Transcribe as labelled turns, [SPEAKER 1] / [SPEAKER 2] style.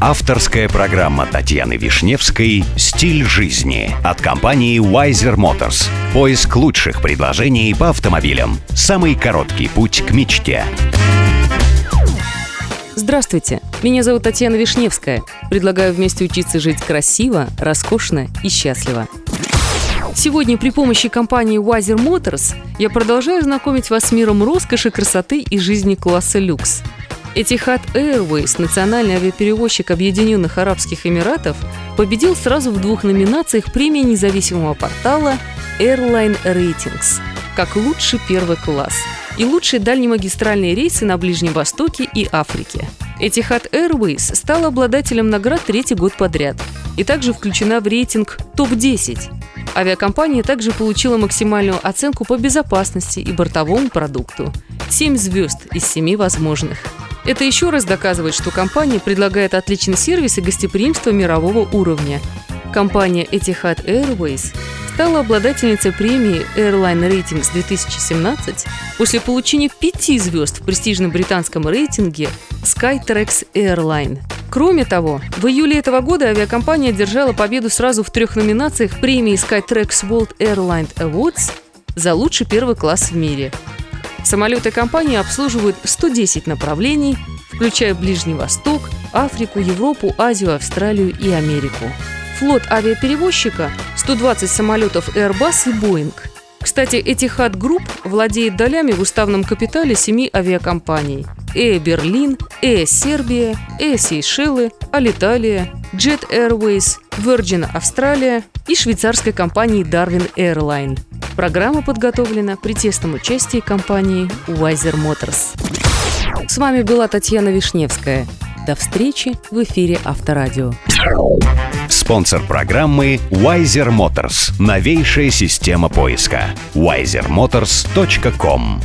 [SPEAKER 1] Авторская программа Татьяны Вишневской «Стиль жизни» от компании Wiser Motors. Поиск лучших предложений по автомобилям. Самый короткий путь к мечте.
[SPEAKER 2] Здравствуйте, меня зовут Татьяна Вишневская. Предлагаю вместе учиться жить красиво, роскошно и счастливо. Сегодня при помощи компании Wiser Motors я продолжаю знакомить вас с миром роскоши, красоты и жизни класса люкс. Etihad Airways, национальный авиаперевозчик Объединенных Арабских Эмиратов, победил сразу в двух номинациях премии независимого портала Airline Ratings как лучший первый класс и лучшие дальнемагистральные рейсы на Ближнем Востоке и Африке. Etihad Airways стала обладателем наград третий год подряд и также включена в рейтинг ТОП-10 Авиакомпания также получила максимальную оценку по безопасности и бортовому продукту – 7 звезд из 7 возможных. Это еще раз доказывает, что компания предлагает отличный сервис и гостеприимство мирового уровня. Компания Etihad Airways стала обладательницей премии Airline Ratings 2017 после получения пяти звезд в престижном британском рейтинге Skytrax Airline – Кроме того, в июле этого года авиакомпания одержала победу сразу в трех номинациях премии Skytrax World Airline Awards за лучший первый класс в мире. Самолеты компании обслуживают 110 направлений, включая Ближний Восток, Африку, Европу, Азию, Австралию и Америку. Флот авиаперевозчика – 120 самолетов Airbus и Boeing. Кстати, Etihad Group владеет долями в уставном капитале семи авиакомпаний – Air Berlin, Air Сербия, Air Сейшелы, Alitalia, Jet Airways, Virgin Австралия и швейцарской компании Darwin Airline. Программа подготовлена при тесном участии компании Wiser Motors. С вами была Татьяна Вишневская. До встречи в эфире Авторадио.
[SPEAKER 1] Спонсор программы Wiser Motors. Новейшая система поиска. wisermotors.com